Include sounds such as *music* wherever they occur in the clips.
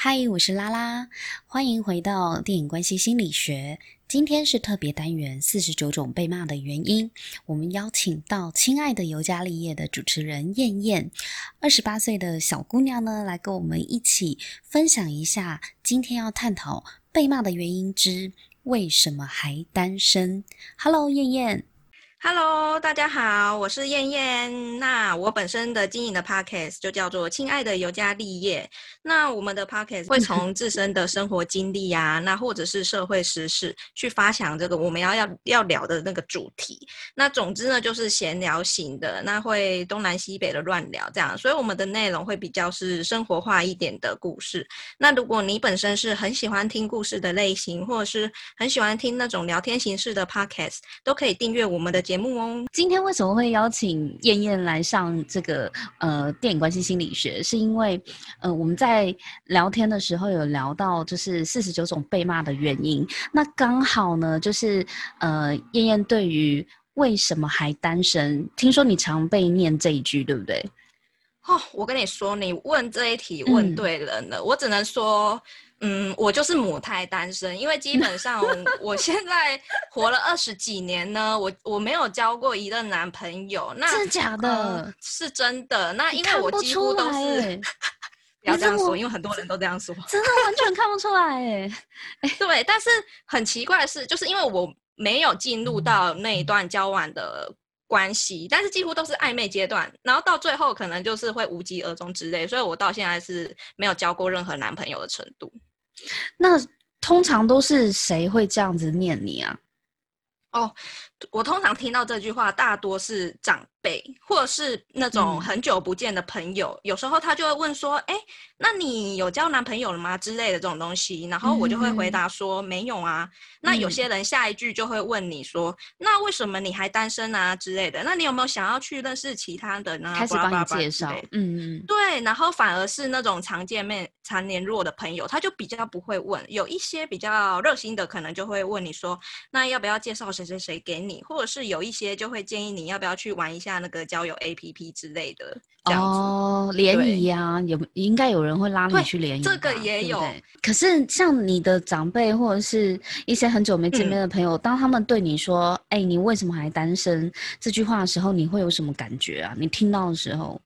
嗨，我是拉拉，欢迎回到电影关系心理学。今天是特别单元四十九种被骂的原因，我们邀请到《亲爱的尤加利叶》的主持人燕燕，二十八岁的小姑娘呢，来跟我们一起分享一下今天要探讨被骂的原因之为什么还单身。Hello，燕燕。Hello，大家好，我是燕燕。那我本身的经营的 Podcast 就叫做《亲爱的尤加利叶》。那我们的 Podcast 会 *laughs* 从自身的生活经历啊，那或者是社会时事去发想这个我们要要要聊的那个主题。那总之呢，就是闲聊型的，那会东南西北的乱聊这样。所以我们的内容会比较是生活化一点的故事。那如果你本身是很喜欢听故事的类型，或者是很喜欢听那种聊天形式的 Podcast，都可以订阅我们的。节目哦，今天为什么会邀请燕燕来上这个呃电影关系心理学？是因为呃我们在聊天的时候有聊到就是四十九种被骂的原因，那刚好呢就是呃燕燕对于为什么还单身，听说你常被念这一句，对不对？哦，我跟你说，你问这一题问对人了，嗯、我只能说。嗯，我就是母胎单身，因为基本上我 *laughs* 现在活了二十几年呢，我我没有交过一任男朋友。那是假的？呃，是真的。那因为我几乎都是，不，*laughs* 不要这样说，因为很多人都这样说，真的完全看不出来哎。对，但是很奇怪的是，就是因为我没有进入到那一段交往的。关系，但是几乎都是暧昧阶段，然后到最后可能就是会无疾而终之类，所以我到现在是没有交过任何男朋友的程度。那通常都是谁会这样子念你啊？哦，我通常听到这句话，大多是长辈或者是那种很久不见的朋友，嗯、有时候他就会问说：“哎，那你有交男朋友了吗？”之类的这种东西，然后我就会回答说：“嗯、没有啊。”那有些人下一句就会问你说：“嗯、那为什么你还单身啊？”之类的。那你有没有想要去认识其他的呢？开始帮你介绍，嗯嗯，对。然后反而是那种常见面、常联络的朋友，他就比较不会问。有一些比较热心的，可能就会问你说：“那要不要介绍谁谁谁给你？”或者是有一些就会建议你要不要去玩一下那个交友 APP 之类的。哦，联谊啊，有应该有人会拉你去联谊。这个也有。对对，可是像你的长辈或者是一些很久没见面的朋友，嗯、当他们对你说：“哎、欸，你为什么还单身？”这句话的时候，你会有什么感觉啊？你听到的时候，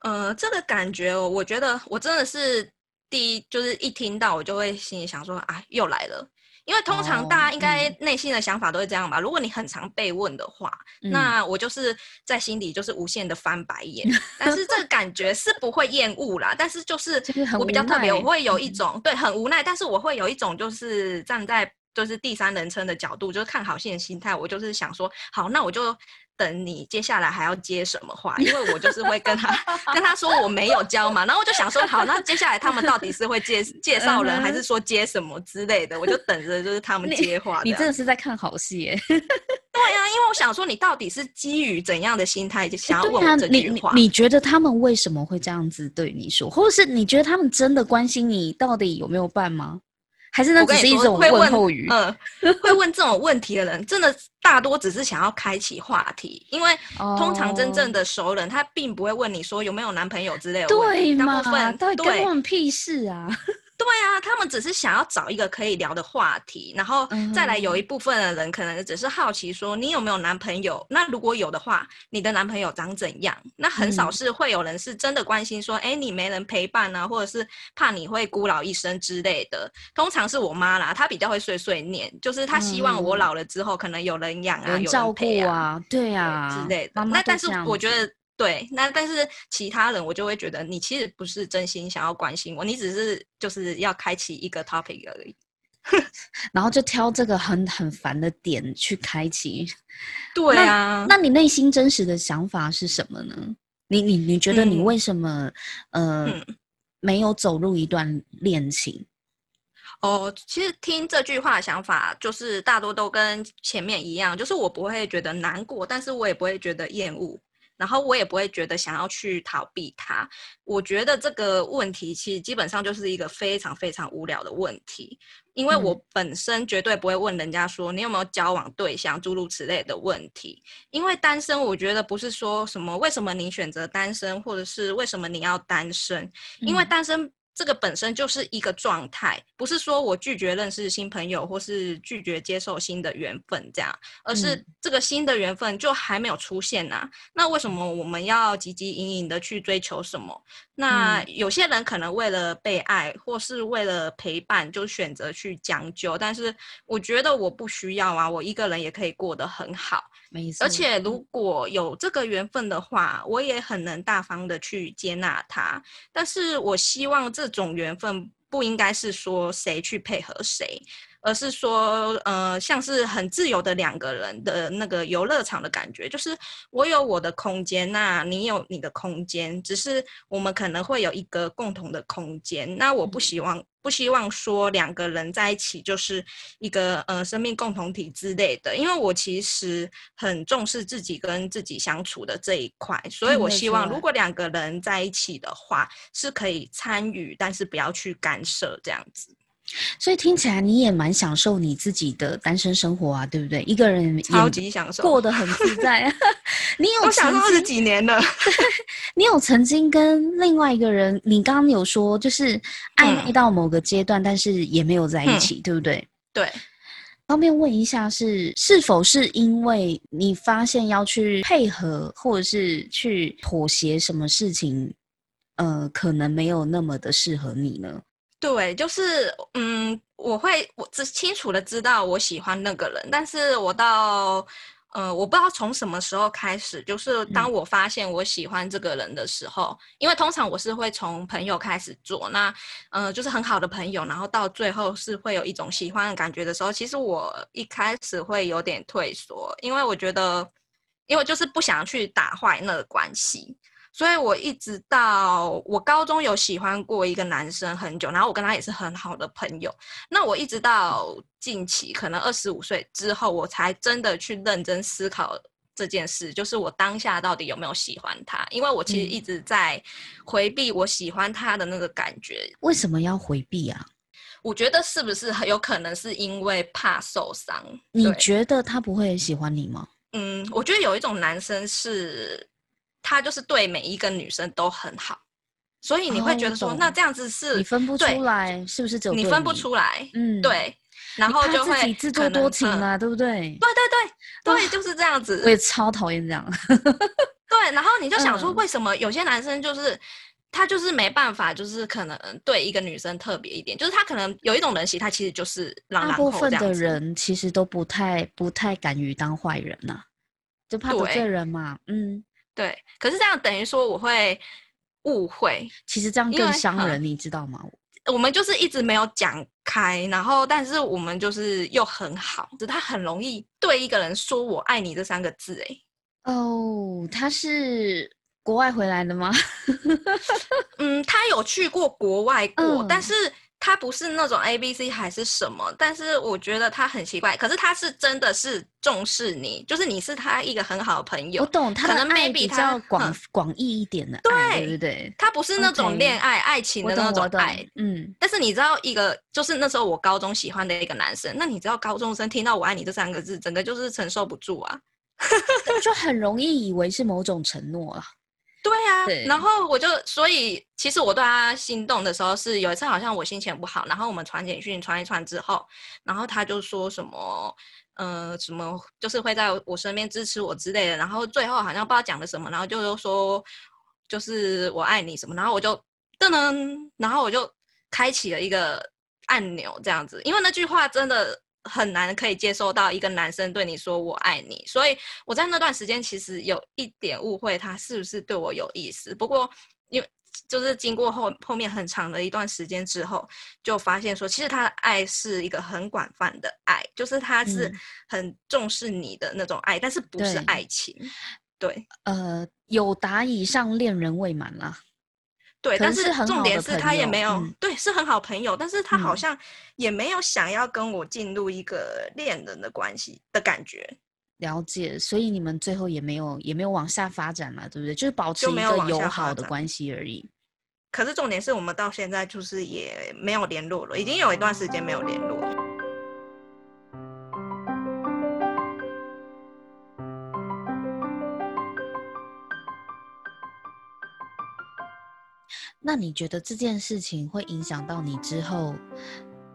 呃，这个感觉，我觉得我真的是第一，就是一听到我就会心里想说：“啊，又来了。”因为通常大家应该内心的想法都是这样吧。Oh, 嗯、如果你很常被问的话，嗯、那我就是在心里就是无限的翻白眼。*laughs* 但是这个感觉是不会厌恶啦，但是就是我比较特别，我会有一种、嗯、对很无奈，但是我会有一种就是站在就是第三人称的角度，就是看好戏的心态。我就是想说，好，那我就。等你接下来还要接什么话？因为我就是会跟他 *laughs* 跟他说我没有交嘛，然后我就想说好，那接下来他们到底是会介 *laughs* 介绍人，还是说接什么之类的？我就等着就是他们接话。你真的是在看好戏耶？*laughs* 对呀、啊，因为我想说你到底是基于怎样的心态就想要问我这句话？你你觉得他们为什么会这样子对你说？或者是你觉得他们真的关心你到底有没有办吗？还是那只是一种问候语？嗯，会问这种问题的人，真的大多只是想要开启话题，因为通常真正的熟人，他并不会问你说有没有男朋友之类的。对嘛？大部分对，关我们屁事啊！*laughs* 对啊，他们只是想要找一个可以聊的话题，然后再来有一部分的人可能只是好奇说你有没有男朋友？那如果有的话，你的男朋友长怎样？那很少是会有人是真的关心说，哎、嗯，你没人陪伴啊，或者是怕你会孤老一生之类的。通常是我妈啦，她比较会碎碎念，就是她希望我老了之后可能有人养啊，有人照顾啊，对啊之类的。那但是我觉得。对，那但是其他人我就会觉得你其实不是真心想要关心我，你只是就是要开启一个 topic 而已，*laughs* 然后就挑这个很很烦的点去开启。对啊，那，那你内心真实的想法是什么呢？你你你觉得你为什么、嗯、呃、嗯、没有走入一段恋情？哦，其实听这句话的想法就是大多都跟前面一样，就是我不会觉得难过，但是我也不会觉得厌恶。然后我也不会觉得想要去逃避他，我觉得这个问题其实基本上就是一个非常非常无聊的问题，因为我本身绝对不会问人家说你有没有交往对象诸如此类的问题，因为单身我觉得不是说什么为什么你选择单身，或者是为什么你要单身，因为单身这个本身就是一个状态，不是说我拒绝认识新朋友，或是拒绝接受新的缘分这样，而是这个新的缘分就还没有出现呐、啊。嗯、那为什么我们要汲汲营营的去追求什么？那有些人可能为了被爱，或是为了陪伴，就选择去将就。但是我觉得我不需要啊，我一个人也可以过得很好。没错。而且如果有这个缘分的话，我也很能大方的去接纳他。但是我希望这种缘分不应该是说谁去配合谁。而是说，呃，像是很自由的两个人的那个游乐场的感觉，就是我有我的空间，那你有你的空间，只是我们可能会有一个共同的空间。那我不希望，不希望说两个人在一起就是一个呃生命共同体之类的，因为我其实很重视自己跟自己相处的这一块，所以我希望如果两个人在一起的话，是可以参与，但是不要去干涉这样子。所以听起来你也蛮享受你自己的单身生活啊，对不对？一个人超级享受，过得很自在。*laughs* 你有我享受二十几年了。*laughs* 你有曾经跟另外一个人，你刚刚有说就是暧昧到某个阶段，嗯、但是也没有在一起，嗯、对不对？对。方便问一下是，是是否是因为你发现要去配合，或者是去妥协什么事情，呃，可能没有那么的适合你呢？对，就是嗯，我会我只清楚的知道我喜欢那个人，但是我到呃，我不知道从什么时候开始，就是当我发现我喜欢这个人的时候，嗯、因为通常我是会从朋友开始做，那呃，就是很好的朋友，然后到最后是会有一种喜欢的感觉的时候，其实我一开始会有点退缩，因为我觉得，因为就是不想去打坏那个关系。所以我一直到我高中有喜欢过一个男生很久，然后我跟他也是很好的朋友。那我一直到近期，可能二十五岁之后，我才真的去认真思考这件事，就是我当下到底有没有喜欢他？因为我其实一直在回避我喜欢他的那个感觉。为什么要回避啊？我觉得是不是很有可能是因为怕受伤？你觉得他不会喜欢你吗？嗯，我觉得有一种男生是。他就是对每一个女生都很好，所以你会觉得说，哦、那这样子是你分不出来，是不是只有你？你分不出来，嗯，对，然后就会自作多情啊，嗯、对不对？对对对 *laughs* 对，就是这样子。我也超讨厌这样。对，然后你就想说，为什么有些男生就是、嗯、他就是没办法，就是可能对一个女生特别一点，就是他可能有一种人习，他其实就是让大部分的人其实都不太不太敢于当坏人呐、啊，就怕得罪人嘛，嗯。对，可是这样等于说我会误会，其实这样更伤人，你知道吗？我们就是一直没有讲开，然后但是我们就是又很好，就他很容易对一个人说我爱你这三个字，哎，哦，他是国外回来的吗？*laughs* 嗯，他有去过国外过，嗯、但是。他不是那种 A B C 还是什么，但是我觉得他很奇怪。可是他是真的是重视你，就是你是他一个很好的朋友。我懂，他的爱比较广广义一点的爱，对不对？他不是那种恋爱 Okay, 爱情的那种爱，嗯。但是你知道，一个就是那时候我高中喜欢的一个男生，那你知道高中生听到“我爱你”这三个字，整个就是承受不住啊，就很容易以为是某种承诺啊。对呀、啊，对然后我就所以其实我对他心动的时候是有一次好像我心情不好，然后我们传简讯传一传之后，然后他就说什么，呃，什么就是会在我身边支持我之类的，然后最后好像不知道讲了什么，然后就说就是我爱你什么，然后我就噔噔，然后我就开启了一个按钮这样子，因为那句话真的。很难可以接受到一个男生对你说“我爱你”，所以我在那段时间其实有一点误会他是不是对我有意思。不过，因为就是经过后后面很长的一段时间之后，就发现说，其实他的爱是一个很广泛的爱，就是他是很重视你的那种爱，嗯、但是不是爱情。对，对呃，有达以上恋人未满啦。对，但是重点是他也没有，嗯、对，是很好朋友，但是他好像也没有想要跟我进入一个恋人的关系的感觉。了解，所以你们最后也没有也没有往下发展嘛，对不对？就是保持一个友好的关系而已。可是重点是我们到现在就是也没有联络了，已经有一段时间没有联络了。那你觉得这件事情会影响到你之后，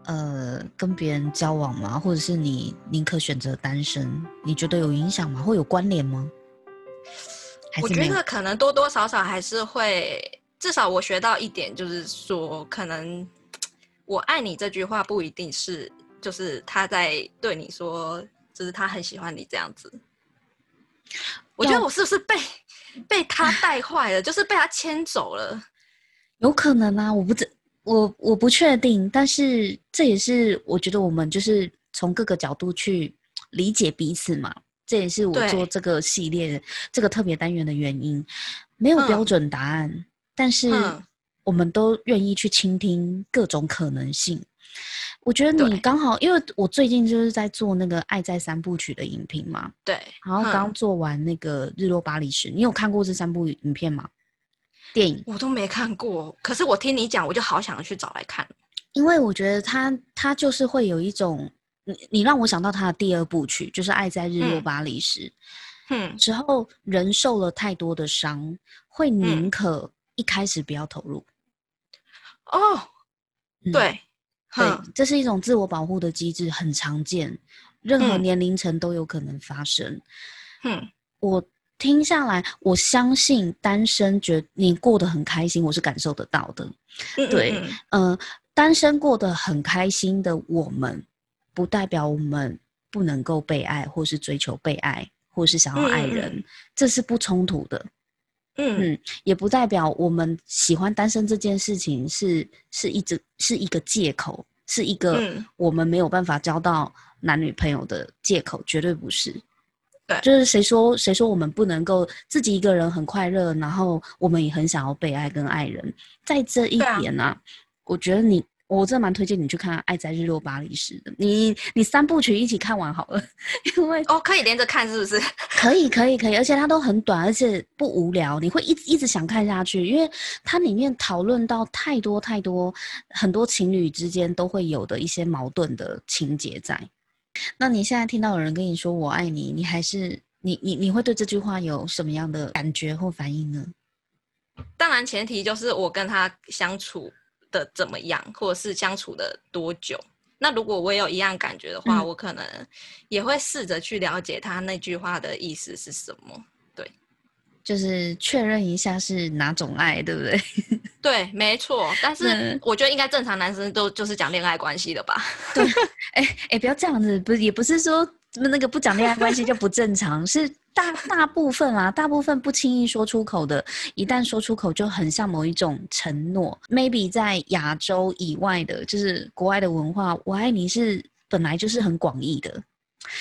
呃，跟别人交往吗？或者是你宁可选择单身？你觉得有影响吗？会有关联吗？我觉得可能多多少少还是会，至少我学到一点，就是说，可能“我爱你”这句话不一定是，就是他在对你说，就是他很喜欢你这样子。我觉得我是不是被 *laughs* 被他带坏了，就是被他牵走了？有可能啊，我不知我我不确定，但是这也是我觉得我们就是从各个角度去理解彼此嘛。这也是我做这个系列这个特别单元的原因，没有标准答案，嗯、但是我们都愿意去倾听各种可能性。我觉得你刚好，因为我最近就是在做那个《爱在三部曲》的影评嘛，对，然后刚做完那个《日落巴黎时》，你有看过这三部影片吗？电影我都没看过，可是我听你讲，我就好想去找来看，因为我觉得他他就是会有一种。你你让我想到他的第二部曲，就是《爱在日落巴黎时》。嗯，之后人受了太多的伤，会宁可一开始不要投入。哦，对，对，这是一种自我保护的机制，很常见，任何年龄层都有可能发生。嗯，我听下来，我相信单身觉得你过得很开心，我是感受得到的。对，嗯，单身过得很开心的我们。不代表我们不能够被爱，或是追求被爱，或是想要爱人，嗯、这是不冲突的。嗯嗯，也不代表我们喜欢单身这件事情是是一直是一个借口，是一个我们没有办法交到男女朋友的借口，绝对不是。对，就是谁说谁说我们不能够自己一个人很快乐，然后我们也很想要被爱跟爱人，在这一点呢、啊，啊、我觉得你。我真的蛮推荐你去看《爱在日落巴黎时》的，你你三部曲一起看完好了，*laughs* 因为哦可以连着看是不是？*laughs* 可以可以可以，而且它都很短，而且不无聊，你会一直一直想看下去，因为它里面讨论到太多太多很多情侣之间都会有的一些矛盾的情节在。那你现在听到有人跟你说我爱你，你还是你你你会对这句话有什么样的感觉或反应呢？当然前提就是我跟他相处的怎么样，或者是相处的多久？那如果我也有一样感觉的话，嗯、我可能也会试着去了解他那句话的意思是什么。对，就是确认一下是哪种爱，对不对？*laughs* 对，没错。但是我觉得应该正常男生都就是讲恋爱关系的吧？*laughs* 对，哎哎、欸欸，不要这样子，不是也不是说那个不讲恋爱关系就不正常，是。大大部分啊，大部分不轻易说出口的，一旦说出口，就很像某一种承诺。Maybe 在亚洲以外的，就是国外的文化，“我爱你”是本来就是很广义的。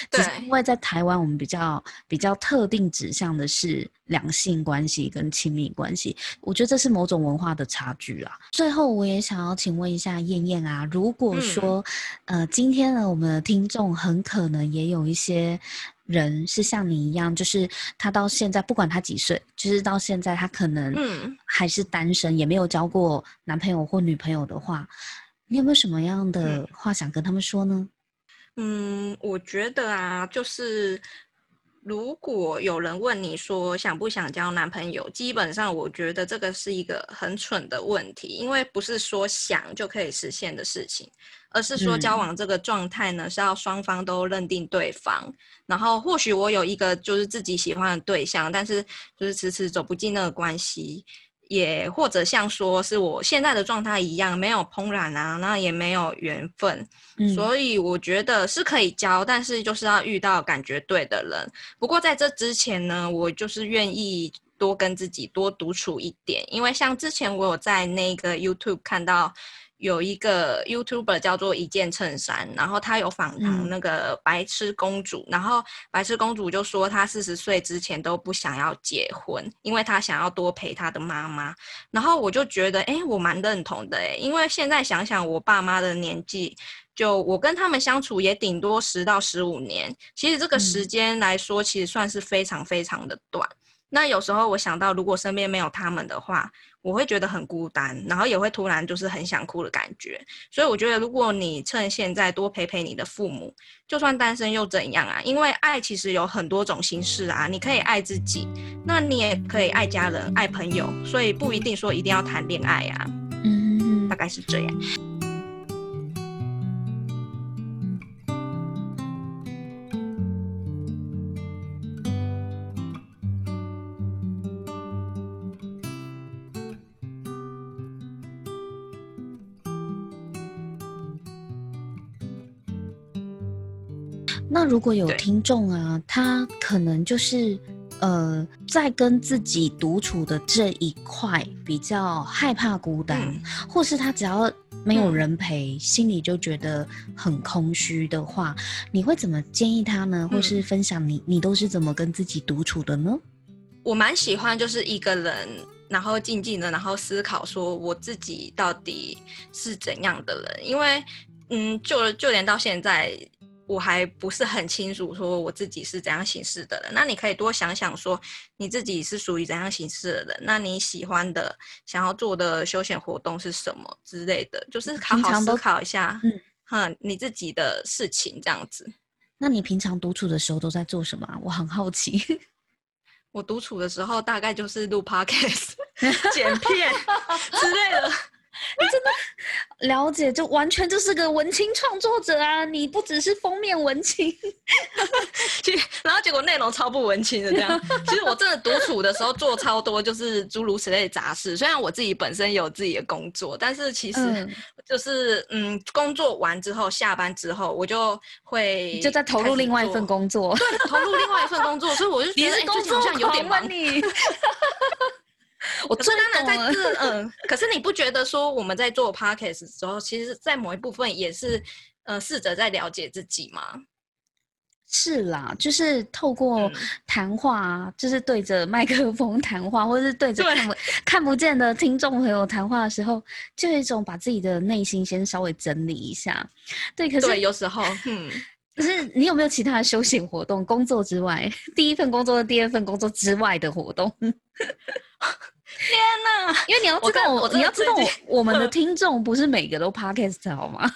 对，只是因为在台湾，我们比较比较特定指向的是两性关系跟亲密关系。我觉得这是某种文化的差距啊。最后，我也想要请问一下燕燕啊，如果说，嗯、呃，今天呢，我们的听众很可能也有一些。人是像你一样，就是他到现在不管他几岁，就是到现在他可能还是单身，嗯、也没有交过男朋友或女朋友的话，你有没有什么样的话想跟他们说呢？嗯，我觉得啊，就是。如果有人问你说想不想交男朋友，基本上我觉得这个是一个很蠢的问题，因为不是说想就可以实现的事情，而是说交往这个状态呢，是要双方都认定对方。然后或许我有一个就是自己喜欢的对象，但是就是迟迟走不进那个关系。也或者像说是我现在的状态一样，没有怦然啊，那也没有缘分，嗯、所以我觉得是可以交，但是就是要遇到感觉对的人。不过在这之前呢，我就是愿意多跟自己多独处一点，因为像之前我有在那个 YouTube 看到。有一个 YouTuber 叫做一件衬衫，然后他有访谈那个白痴公主，嗯、然后白痴公主就说她四十岁之前都不想要结婚，因为她想要多陪她的妈妈。然后我就觉得，哎，我蛮认同的，哎，因为现在想想我爸妈的年纪，就我跟他们相处也顶多十到十五年，其实这个时间来说，其实算是非常非常的短。嗯、那有时候我想到，如果身边没有他们的话，我会觉得很孤单，然后也会突然就是很想哭的感觉。所以我觉得，如果你趁现在多陪陪你的父母，就算单身又怎样啊？因为爱其实有很多种形式啊，你可以爱自己，那你也可以爱家人、爱朋友，所以不一定说一定要谈恋爱啊。嗯，大概是这样。那如果有听众啊，他可能就是呃，在跟自己独处的这一块比较害怕孤单，嗯、或是他只要没有人陪，嗯、心里就觉得很空虚的话，你会怎么建议他呢？或是分享你你都是怎么跟自己独处的呢？我蛮喜欢就是一个人，然后静静的，然后思考说我自己到底是怎样的人，因为嗯，就就连到现在。我还不是很清楚，说我自己是怎样形式的人。那你可以多想想，说你自己是属于怎样形式的人。那你喜欢的、想要做的休闲活动是什么之类的？就是好好思考一下，嗯，哈，你自己的事情这样子。那你平常独处的时候都在做什么？我很好奇。*laughs* 我独处的时候大概就是录 podcast、*laughs* 剪片 *laughs* 之类的。*laughs* 你真的了解，就完全就是个文青创作者啊！你不只是封面文青，*laughs* 然后结果内容超不文青的这样。其实我真的独处的时候做超多，就是诸如此类的杂事。虽然我自己本身有自己的工作，但是其实就是嗯，嗯，工作完之后，下班之后，我就会就在投入另外一份工作，对，投入另外一份工作。所以我就觉得你工作好像有点忙。*laughs* *laughs* 我当然在这，嗯，*laughs* 可是你不觉得说我们在做 podcast 的时候，其实，在某一部分也是，呃，试着在了解自己吗？是啦，就是透过谈话，嗯、就是对着麦克风谈话，或者是对着看不看不见的听众朋友谈话的时候，就有一种把自己的内心先稍微整理一下。对，可是对有时候，*laughs* 嗯，可是你有没有其他的休闲活动？工作之外，第一份工作和第二份工作之外的活动？天呐，因为你要知道我，我你要知道我，我们的听众不是每个都 podcast 好吗？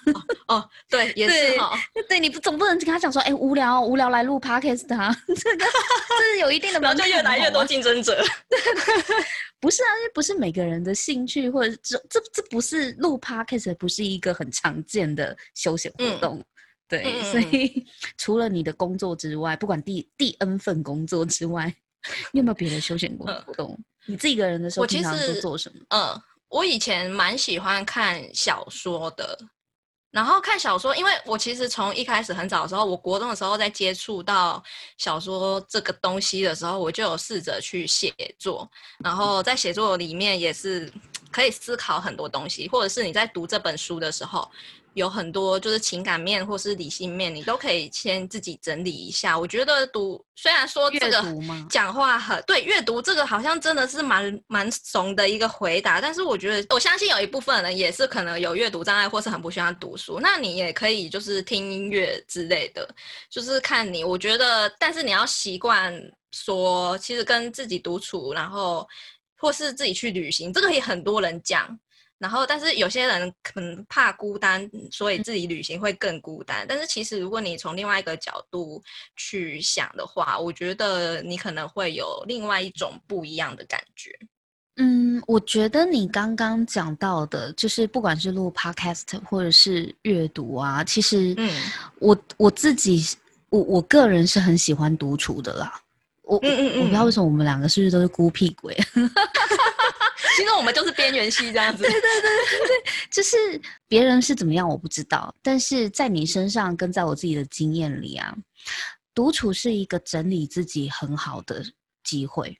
哦，哦，对，也是哈。对，你不总不能跟他讲说，哎、欸，无聊无聊来录 podcast 啊，*laughs* 这个这是有一定的门槛，就越来越多竞争者。*laughs* 不是啊，因为不是每个人的兴趣，或者这这这不是录 podcast，不是一个很常见的休闲活动。嗯、对，嗯、所以除了你的工作之外，不管第第 N 份工作之外，你有没有别的休闲活动？嗯你自己一个人的时候，平常是做什么？嗯，我以前蛮喜欢看小说的，然后看小说，因为我其实从一开始很早的时候，我国中的时候在接触到小说这个东西的时候，我就有试着去写作，然后在写作里面也是可以思考很多东西，或者是你在读这本书的时候。有很多就是情感面或是理性面，你都可以先自己整理一下。我觉得读虽然说这个讲话很对，阅读这个好像真的是蛮蛮怂的一个回答，但是我觉得我相信有一部分人也是可能有阅读障碍或是很不喜欢读书，那你也可以就是听音乐之类的，就是看你。我觉得，但是你要习惯说，其实跟自己独处，然后或是自己去旅行，这个也很多人讲。然后，但是有些人可能怕孤单，所以自己旅行会更孤单。但是其实，如果你从另外一个角度去想的话，我觉得你可能会有另外一种不一样的感觉。嗯，我觉得你刚刚讲到的，就是不管是录 podcast 或者是阅读啊，其实，嗯，我我自己，我我个人是很喜欢独处的啦。我嗯嗯嗯，我不知道为什么我们两个是不是都是孤僻鬼。*laughs* 其实我们就是边缘系这样子。对对对对对，就是别人是怎么样我不知道，但是在你身上跟在我自己的经验里啊，独处是一个整理自己很好的机会。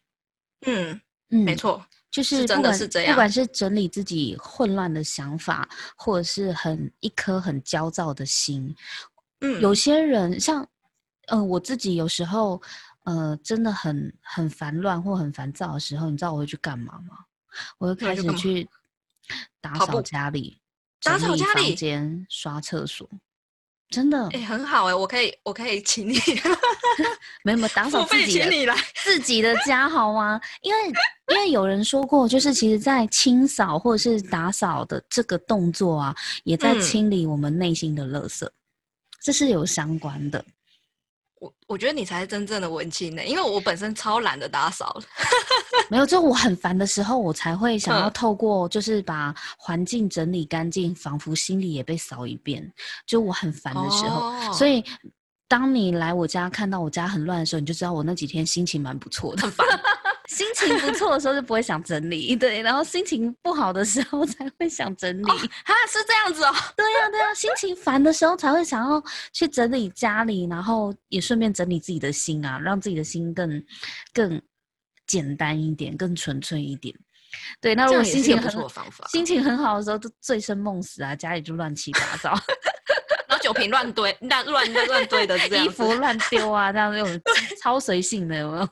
嗯嗯，没错，就是真的是这样，不管是整理自己混乱的想法，或者是很一颗很焦躁的心。嗯，有些人像，嗯、呃，我自己有时候，呃，真的很很烦乱或很烦躁的时候，你知道我会去干嘛吗？我会开始去打扫家里，打扫家里，房间，刷厕所。真的，哎、欸，很好哎、欸，我可以，我可以请你，*laughs* 没有没有打扫自己的，你来自己的家好吗？因为因为有人说过，就是其实，在清扫或者是打扫的这个动作啊，也在清理我们内心的垃圾，嗯、这是有相关的。我我觉得你才是真正的文青呢，因为我本身超懒得打扫。*laughs* 没有，就我很烦的时候，我才会想要透过就是把环境整理干净，仿佛心里也被扫一遍。就我很烦的时候，哦、所以当你来我家看到我家很乱的时候，你就知道我那几天心情蛮不错的。很烦心情不错的时候就不会想整理，*laughs* 对，然后心情不好的时候才会想整理。啊、哦，是这样子哦。*laughs* 对呀、啊，对呀、啊，心情烦的时候才会想要去整理家里，然后也顺便整理自己的心啊，让自己的心更更简单一点，更纯粹一点。对，那如果心情很心情很好的时候，就醉生梦死啊，家里就乱七八糟，*laughs* 然后酒瓶乱堆，乱乱乱堆的这样，衣服乱丢啊，这样那种超随性的，有没有？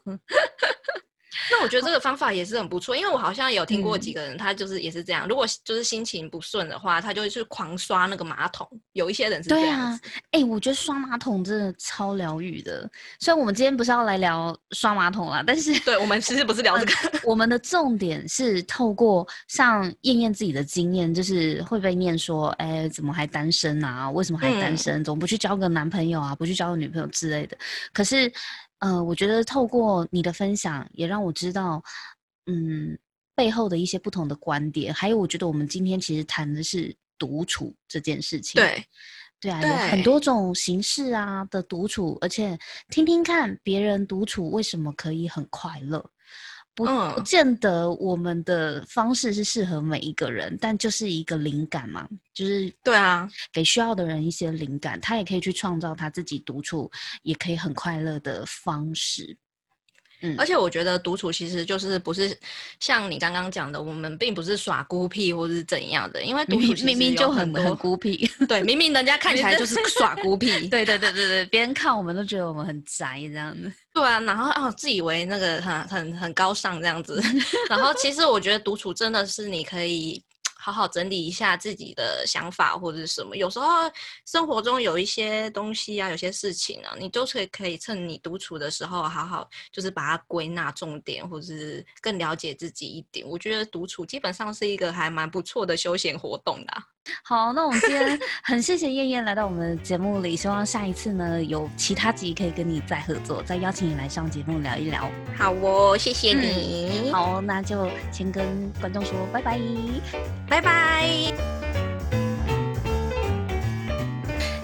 那我觉得这个方法也是很不错，因为我好像有听过几个人，他就是也是这样。如果就是心情不顺的话，他就会去狂刷那个马桶。有一些人是这样子。对啊，哎、欸，我觉得刷马桶真的超疗愈的。虽然我们今天不是要来聊刷马桶啦，但是对，我们其实不是聊这个。*laughs* 我们的重点是透过像燕燕自己的经验，就是会被念说，哎、欸，怎么还单身啊？为什么还单身？怎么不去交个男朋友啊？不去交个女朋友之类的？可是。呃，我觉得透过你的分享，也让我知道，嗯，背后的一些不同的观点。还有，我觉得我们今天其实谈的是独处这件事情。对，对啊，有很多种形式啊的独处，而且听听看别人独处为什么可以很快乐。不不见得我们的方式是适合每一个人，但就是一个灵感嘛，就是对啊，给需要的人一些灵感，他也可以去创造他自己独处也可以很快乐的方式。嗯，而且我觉得独处其实就是不是像你刚刚讲的，我们并不是耍孤僻或者是怎样的，因为独处明明就很很孤僻，*laughs* 对，明明人家看起来就是耍孤僻，*laughs* 对对对对对，别人看我们都觉得我们很宅这样子。对啊，然后哦，自以为那个很很很高尚这样子，*laughs* 然后其实我觉得独处真的是你可以。好好整理一下自己的想法或者是什么，有时候生活中有一些东西啊，有些事情啊，你都可以可以趁你独处的时候，好好就是把它归纳重点，或者是更了解自己一点。我觉得独处基本上是一个还蛮不错的休闲活动的。好，那我们今天很谢谢燕燕来到我们的节目里，希望下一次呢有其他集可以跟你再合作，再邀请你来上节目聊一聊。好哦，谢谢你。嗯，好，那就先跟观众说拜拜，拜拜。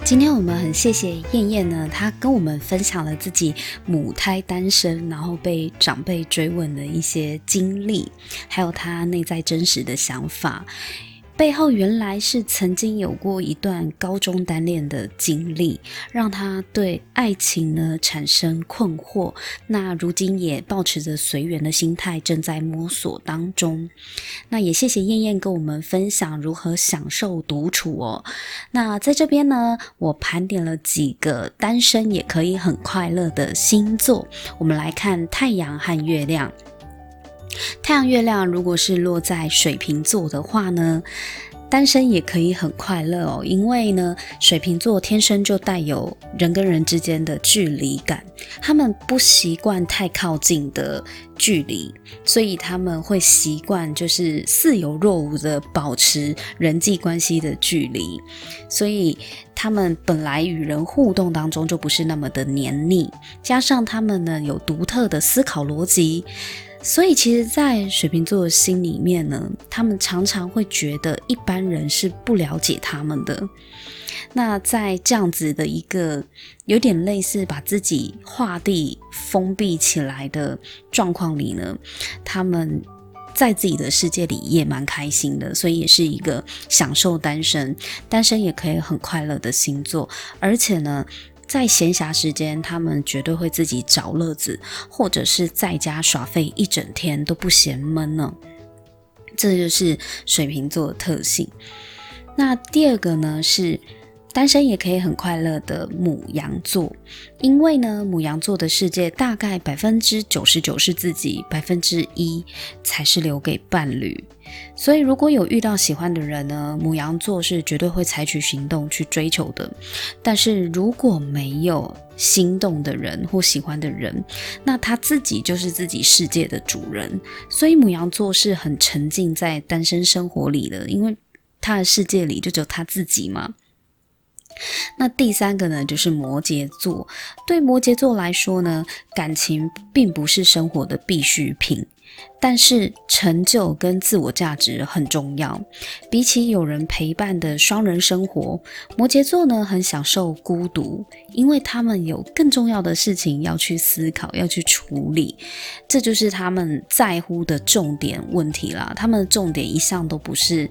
今天我们很谢谢燕燕呢，她跟我们分享了自己母胎单身，然后被长辈追问的一些经历，还有她内在真实的想法。背后原来是曾经有过一段高中单恋的经历，让他对爱情呢产生困惑。那如今也抱持着随缘的心态，正在摸索当中。那也谢谢燕燕跟我们分享如何享受独处哦。那在这边呢，我盘点了几个单身也可以很快乐的星座，我们来看太阳和月亮。太阳、月亮如果是落在水瓶座的话呢，单身也可以很快乐哦，因为呢，水瓶座天生就带有人跟人之间的距离感，他们不习惯太靠近的距离，所以他们会习惯就是似有若无的保持人际关系的距离，所以他们本来与人互动当中就不是那么的黏腻，加上他们呢有独特的思考逻辑。所以，其实，在水瓶座的心里面呢，他们常常会觉得一般人是不了解他们的。那在这样子的一个有点类似把自己画地封闭起来的状况里呢，他们在自己的世界里也蛮开心的，所以也是一个享受单身，单身也可以很快乐的星座，而且呢。在闲暇时间，他们绝对会自己找乐子，或者是在家耍废一整天都不嫌闷呢。这就是水瓶座的特性。那第二个呢，是单身也可以很快乐的母羊座，因为呢，母羊座的世界大概百分之九十九是自己，百分之一才是留给伴侣。所以如果有遇到喜欢的人呢，母羊座是绝对会采取行动去追求的。但是如果没有心动的人或喜欢的人，那他自己就是自己世界的主人。所以母羊座是很沉浸在单身生活里的，因为他的世界里就只有他自己嘛。那第三个呢，就是摩羯座。对摩羯座来说呢，感情并不是生活的必需品，但是成就跟自我价值很重要。比起有人陪伴的双人生活，摩羯座呢很享受孤独，因为他们有更重要的事情要去思考，要去处理。这就是他们在乎的重点问题啦。他们的重点一向都不是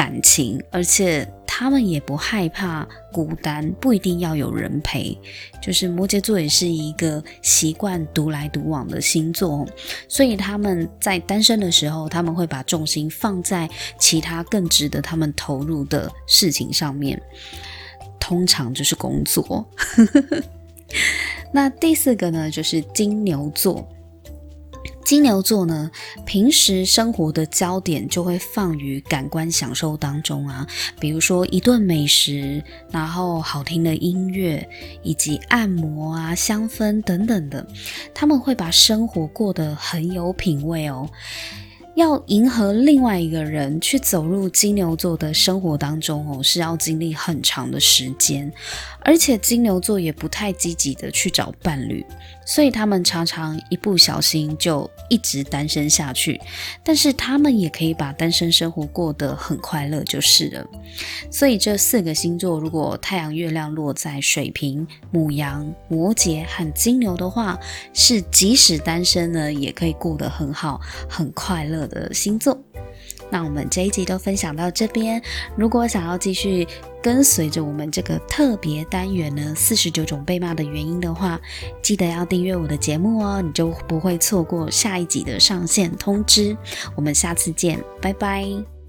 感情，而且。他们也不害怕孤单，不一定要有人陪。就是摩羯座也是一个习惯独来独往的星座，所以他们在单身的时候，他们会把重心放在其他更值得他们投入的事情上面，通常就是工作。*laughs* 那第四个呢，就是金牛座。金牛座呢，平时生活的焦点就会放于感官享受当中啊，比如说一顿美食，然后好听的音乐，以及按摩啊、香氛等等的，他们会把生活过得很有品味哦。要迎合另外一个人去走入金牛座的生活当中哦，是要经历很长的时间，而且金牛座也不太积极的去找伴侣。所以他们常常一不小心就一直单身下去，但是他们也可以把单身生活过得很快乐就是了。所以这四个星座，如果太阳、月亮落在水瓶、母羊、摩羯和金牛的话，是即使单身呢，也可以过得很好、很快乐的星座。那我们这一集都分享到这边，如果想要继续。跟随着我们这个特别单元呢，四十九种被骂的原因的话，记得要订阅我的节目哦，你就不会错过下一集的上线通知。我们下次见，拜拜。